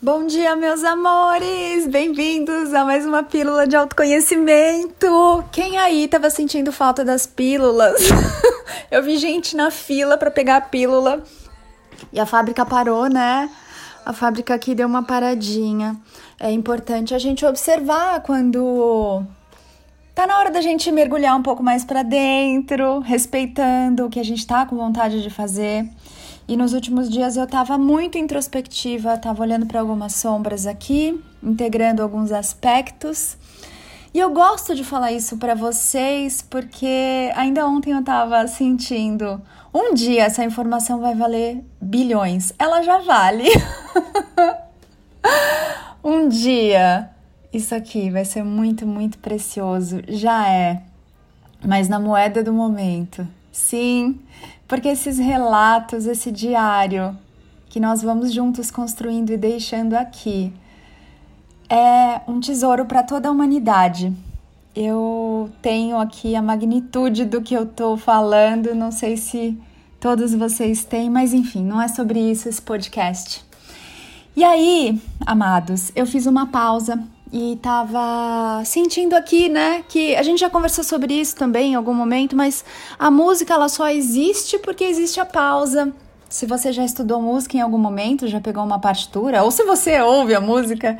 Bom dia, meus amores! Bem-vindos a mais uma pílula de autoconhecimento. Quem aí estava sentindo falta das pílulas? Eu vi gente na fila para pegar a pílula e a fábrica parou, né? A fábrica aqui deu uma paradinha. É importante a gente observar quando tá na hora da gente mergulhar um pouco mais para dentro, respeitando o que a gente tá com vontade de fazer. E nos últimos dias eu estava muito introspectiva, estava olhando para algumas sombras aqui, integrando alguns aspectos. E eu gosto de falar isso para vocês porque ainda ontem eu estava sentindo, um dia essa informação vai valer bilhões. Ela já vale. um dia isso aqui vai ser muito, muito precioso. Já é. Mas na moeda do momento. Sim, porque esses relatos, esse diário que nós vamos juntos construindo e deixando aqui é um tesouro para toda a humanidade. Eu tenho aqui a magnitude do que eu estou falando, não sei se todos vocês têm, mas enfim, não é sobre isso esse podcast. E aí, amados, eu fiz uma pausa e tava sentindo aqui, né, que a gente já conversou sobre isso também em algum momento, mas a música ela só existe porque existe a pausa. Se você já estudou música em algum momento, já pegou uma partitura, ou se você ouve a música,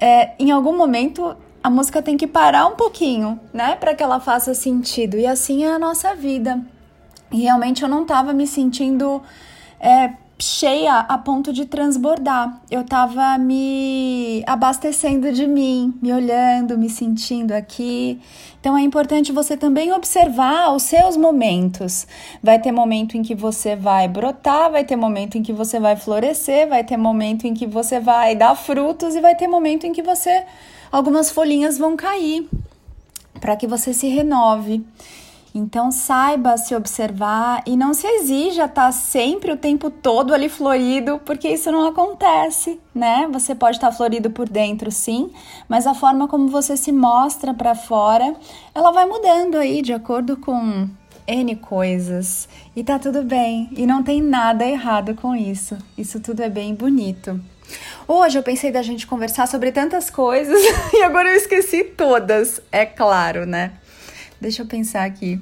é, em algum momento a música tem que parar um pouquinho, né, para que ela faça sentido. E assim é a nossa vida. E realmente eu não tava me sentindo é, cheia a ponto de transbordar. Eu tava me abastecendo de mim, me olhando, me sentindo aqui. Então é importante você também observar os seus momentos. Vai ter momento em que você vai brotar, vai ter momento em que você vai florescer, vai ter momento em que você vai dar frutos e vai ter momento em que você algumas folhinhas vão cair para que você se renove. Então saiba se observar e não se exija estar tá sempre o tempo todo ali florido, porque isso não acontece, né? Você pode estar tá florido por dentro, sim, mas a forma como você se mostra para fora, ela vai mudando aí de acordo com N coisas. E tá tudo bem, e não tem nada errado com isso. Isso tudo é bem bonito. Hoje eu pensei da gente conversar sobre tantas coisas e agora eu esqueci todas, é claro, né? Deixa eu pensar aqui.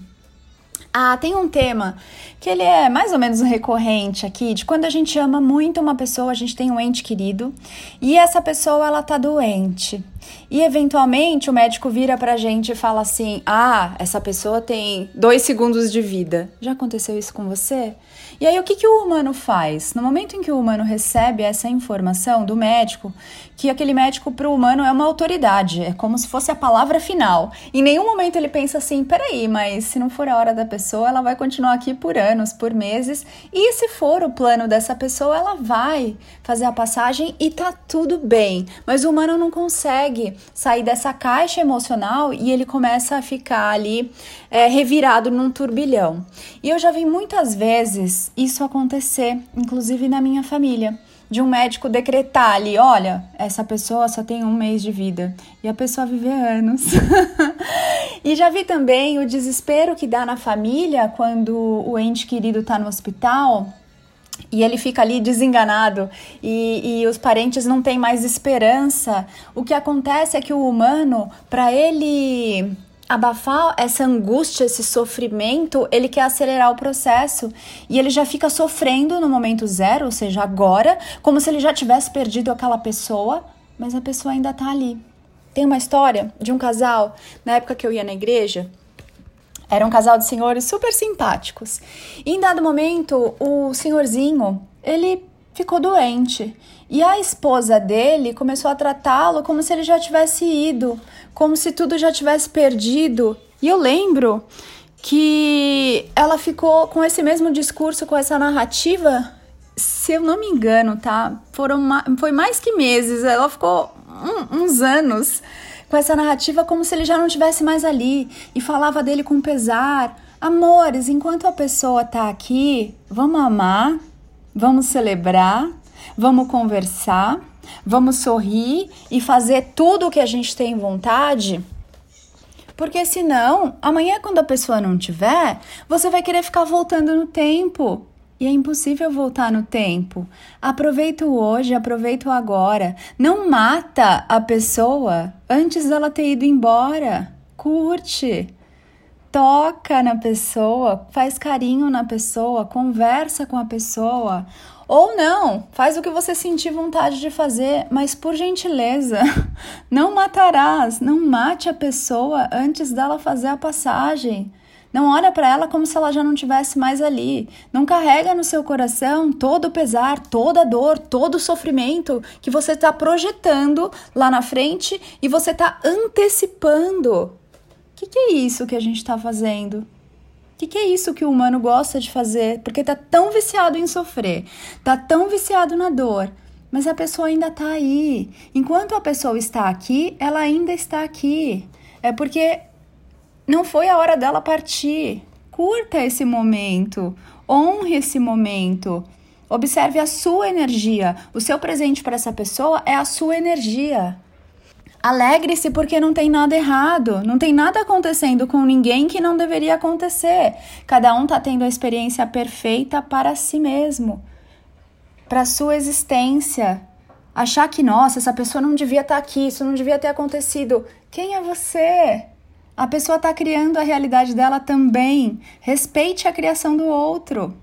Ah, tem um tema que ele é mais ou menos recorrente aqui, de quando a gente ama muito uma pessoa, a gente tem um ente querido, e essa pessoa ela tá doente. E eventualmente o médico vira pra gente e fala assim: "Ah, essa pessoa tem dois segundos de vida". Já aconteceu isso com você? E aí, o que, que o humano faz? No momento em que o humano recebe essa informação do médico, que aquele médico para o humano é uma autoridade, é como se fosse a palavra final. Em nenhum momento ele pensa assim: peraí, mas se não for a hora da pessoa, ela vai continuar aqui por anos, por meses, e se for o plano dessa pessoa, ela vai fazer a passagem e tá tudo bem. Mas o humano não consegue sair dessa caixa emocional e ele começa a ficar ali é, revirado num turbilhão. E eu já vi muitas vezes isso acontecer, inclusive na minha família. De um médico decretar ali: olha, essa pessoa só tem um mês de vida e a pessoa viver anos. e já vi também o desespero que dá na família quando o ente querido está no hospital e ele fica ali desenganado e, e, os parentes não têm mais esperança. O que acontece é que o humano, para ele abafar essa angústia, esse sofrimento, ele quer acelerar o processo e ele já fica sofrendo no momento zero, ou seja, agora, como se ele já tivesse perdido aquela pessoa, mas a pessoa ainda tá ali. Tem uma história de um casal, na época que eu ia na igreja, era um casal de senhores super simpáticos. E em dado momento, o senhorzinho, ele ficou doente. E a esposa dele começou a tratá-lo como se ele já tivesse ido, como se tudo já tivesse perdido. E eu lembro que ela ficou com esse mesmo discurso, com essa narrativa, se eu não me engano, tá? Foram foi mais que meses, ela ficou um, uns anos com essa narrativa como se ele já não tivesse mais ali e falava dele com pesar. Amores, enquanto a pessoa tá aqui, vamos amar, Vamos celebrar, vamos conversar, vamos sorrir e fazer tudo o que a gente tem vontade? Porque senão, amanhã quando a pessoa não tiver, você vai querer ficar voltando no tempo. e é impossível voltar no tempo. Aproveita o hoje, aproveita o agora. Não mata a pessoa antes dela ter ido embora. Curte. Toca na pessoa, faz carinho na pessoa, conversa com a pessoa. Ou não, faz o que você sentir vontade de fazer, mas por gentileza, não matarás, não mate a pessoa antes dela fazer a passagem. Não olha para ela como se ela já não tivesse mais ali. Não carrega no seu coração todo o pesar, toda a dor, todo o sofrimento que você está projetando lá na frente e você está antecipando. O que, que é isso que a gente está fazendo? Que, que é isso que o humano gosta de fazer? Porque tá tão viciado em sofrer, tá tão viciado na dor, mas a pessoa ainda está aí. Enquanto a pessoa está aqui, ela ainda está aqui. É porque não foi a hora dela partir. Curta esse momento, honre esse momento. Observe a sua energia. O seu presente para essa pessoa é a sua energia. Alegre-se porque não tem nada errado, não tem nada acontecendo com ninguém que não deveria acontecer. Cada um está tendo a experiência perfeita para si mesmo, para sua existência. Achar que, nossa, essa pessoa não devia estar tá aqui, isso não devia ter acontecido. Quem é você? A pessoa está criando a realidade dela também. Respeite a criação do outro.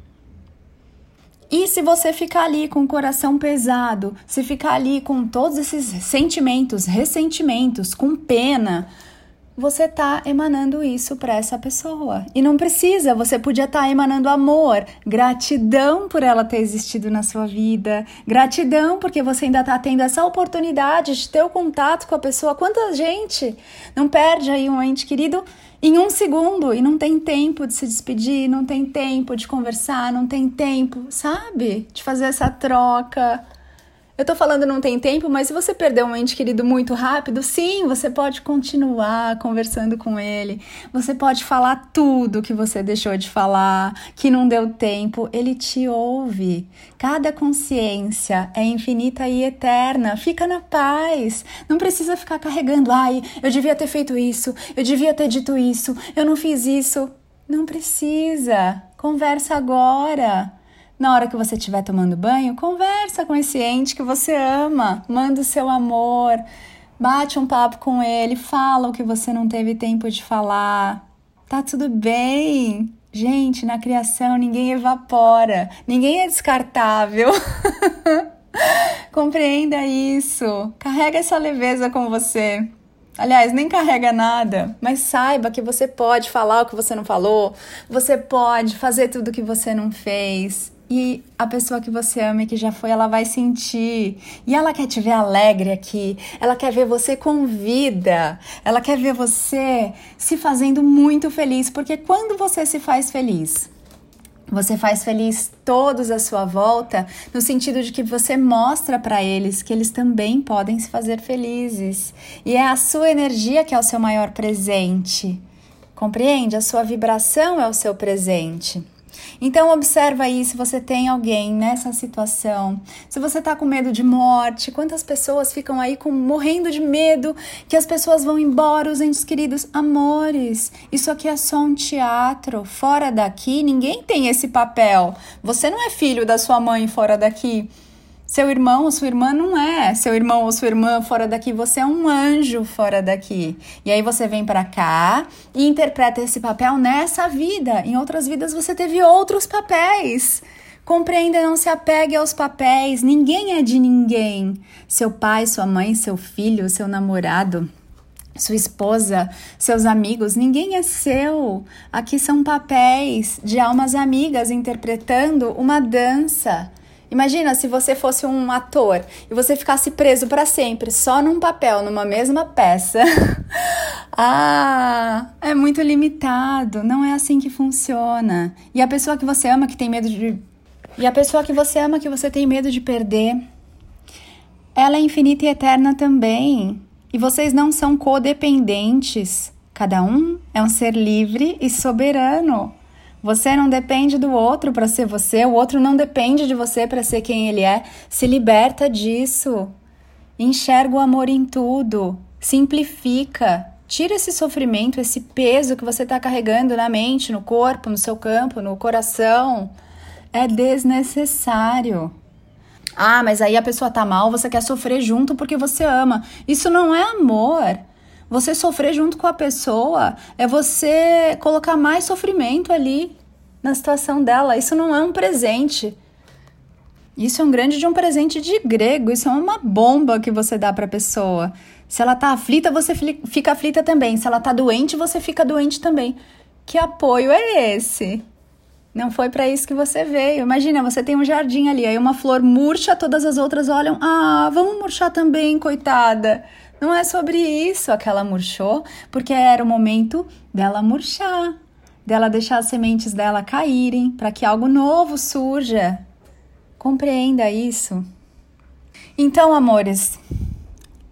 E se você ficar ali com o coração pesado, se ficar ali com todos esses sentimentos, ressentimentos, com pena, você está emanando isso para essa pessoa. E não precisa, você podia estar tá emanando amor, gratidão por ela ter existido na sua vida, gratidão porque você ainda está tendo essa oportunidade de ter o contato com a pessoa. Quanta gente não perde aí um ente querido em um segundo e não tem tempo de se despedir, não tem tempo de conversar, não tem tempo, sabe? De fazer essa troca. Eu tô falando não tem tempo, mas se você perder um ente querido muito rápido, sim, você pode continuar conversando com ele. Você pode falar tudo que você deixou de falar, que não deu tempo. Ele te ouve. Cada consciência é infinita e eterna. Fica na paz. Não precisa ficar carregando, ai, eu devia ter feito isso, eu devia ter dito isso, eu não fiz isso. Não precisa. Conversa agora. Na hora que você estiver tomando banho, conversa com esse ente que você ama, manda o seu amor, bate um papo com ele, fala o que você não teve tempo de falar. Tá tudo bem. Gente, na criação ninguém evapora, ninguém é descartável. Compreenda isso. Carrega essa leveza com você. Aliás, nem carrega nada, mas saiba que você pode falar o que você não falou, você pode fazer tudo o que você não fez. E a pessoa que você ama e que já foi, ela vai sentir. E ela quer te ver alegre aqui. Ela quer ver você com vida. Ela quer ver você se fazendo muito feliz. Porque quando você se faz feliz, você faz feliz todos à sua volta, no sentido de que você mostra para eles que eles também podem se fazer felizes. E é a sua energia que é o seu maior presente. Compreende? A sua vibração é o seu presente. Então observa aí se você tem alguém nessa situação, se você tá com medo de morte, quantas pessoas ficam aí com morrendo de medo que as pessoas vão embora, os entes queridos, amores. Isso aqui é só um teatro. Fora daqui, ninguém tem esse papel. Você não é filho da sua mãe fora daqui. Seu irmão ou sua irmã não é seu irmão ou sua irmã fora daqui, você é um anjo fora daqui. E aí você vem para cá e interpreta esse papel nessa vida. Em outras vidas você teve outros papéis. Compreenda, não se apegue aos papéis. Ninguém é de ninguém. Seu pai, sua mãe, seu filho, seu namorado, sua esposa, seus amigos, ninguém é seu. Aqui são papéis de almas amigas interpretando uma dança. Imagina se você fosse um ator e você ficasse preso para sempre só num papel, numa mesma peça. ah, é muito limitado, não é assim que funciona. E a pessoa que você ama que tem medo de E a pessoa que você ama que você tem medo de perder, ela é infinita e eterna também. E vocês não são codependentes. Cada um é um ser livre e soberano. Você não depende do outro para ser você, o outro não depende de você para ser quem ele é. Se liberta disso. Enxerga o amor em tudo. Simplifica. Tira esse sofrimento, esse peso que você está carregando na mente, no corpo, no seu campo, no coração. é desnecessário. Ah, mas aí a pessoa tá mal, você quer sofrer junto porque você ama. Isso não é amor. Você sofrer junto com a pessoa é você colocar mais sofrimento ali na situação dela. Isso não é um presente. Isso é um grande de um presente de grego. Isso é uma bomba que você dá para a pessoa. Se ela tá aflita, você fica aflita também. Se ela tá doente, você fica doente também. Que apoio é esse? Não foi para isso que você veio. Imagina, você tem um jardim ali, aí uma flor murcha, todas as outras olham, ah, vamos murchar também, coitada. Não é sobre isso aquela murchou, porque era o momento dela murchar, dela deixar as sementes dela caírem, para que algo novo surja. Compreenda isso. Então, amores,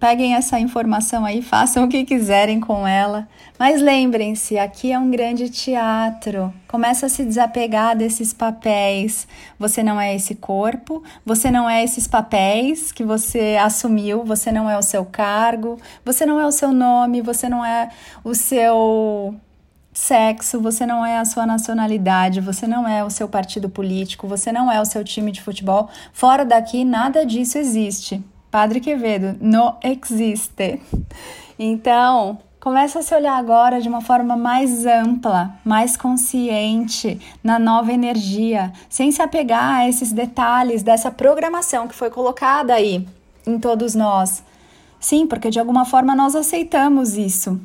Peguem essa informação aí, façam o que quiserem com ela. Mas lembrem-se, aqui é um grande teatro. Começa a se desapegar desses papéis. Você não é esse corpo, você não é esses papéis que você assumiu, você não é o seu cargo, você não é o seu nome, você não é o seu sexo, você não é a sua nacionalidade, você não é o seu partido político, você não é o seu time de futebol. Fora daqui, nada disso existe. Padre Quevedo, não existe. Então, começa a se olhar agora de uma forma mais ampla, mais consciente, na nova energia, sem se apegar a esses detalhes dessa programação que foi colocada aí em todos nós. Sim, porque de alguma forma nós aceitamos isso.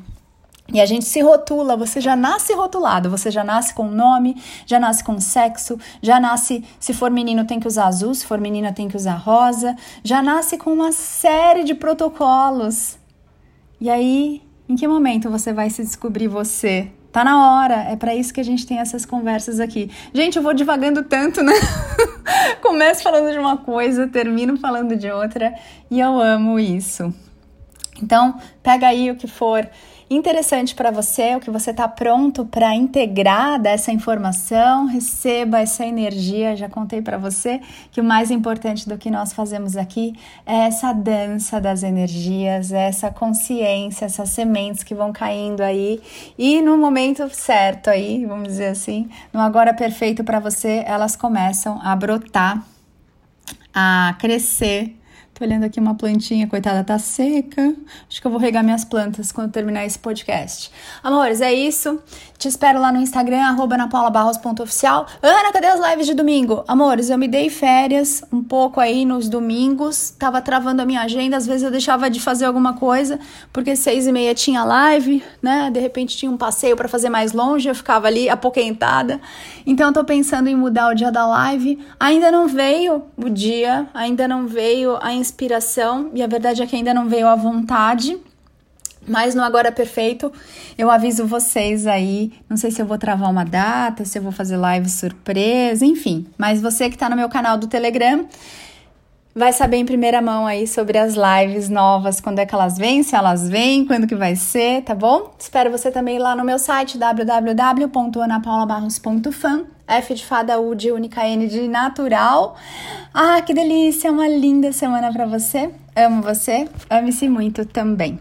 E a gente se rotula, você já nasce rotulado, você já nasce com nome, já nasce com sexo, já nasce, se for menino tem que usar azul, se for menina tem que usar rosa, já nasce com uma série de protocolos. E aí, em que momento você vai se descobrir você? Tá na hora, é para isso que a gente tem essas conversas aqui. Gente, eu vou divagando tanto, né? Começo falando de uma coisa, termino falando de outra, e eu amo isso. Então, pega aí o que for interessante para você, o que você está pronto para integrar dessa informação, receba essa energia. Já contei para você que o mais importante do que nós fazemos aqui é essa dança das energias, é essa consciência, essas sementes que vão caindo aí e no momento certo aí, vamos dizer assim, no agora perfeito para você, elas começam a brotar, a crescer Tô olhando aqui uma plantinha, coitada, tá seca. Acho que eu vou regar minhas plantas quando terminar esse podcast. Amores, é isso. Te espero lá no Instagram, arroba napaulabarros.oficial. Ana, cadê as lives de domingo? Amores, eu me dei férias um pouco aí nos domingos. Tava travando a minha agenda, às vezes eu deixava de fazer alguma coisa, porque seis e meia tinha live, né? De repente tinha um passeio para fazer mais longe, eu ficava ali apoquentada. Então eu tô pensando em mudar o dia da live. Ainda não veio o dia, ainda não veio a inspiração inspiração e a verdade é que ainda não veio a vontade. Mas no Agora Perfeito, eu aviso vocês aí. Não sei se eu vou travar uma data, se eu vou fazer live surpresa, enfim. Mas você que está no meu canal do Telegram vai saber em primeira mão aí sobre as lives novas, quando é que elas vêm, se elas vêm, quando que vai ser, tá bom? Espero você também lá no meu site www.anapaulabarros.fan F de fada, U de única, N de natural. Ah, que delícia! Uma linda semana para você. Amo você. Ame-se muito também.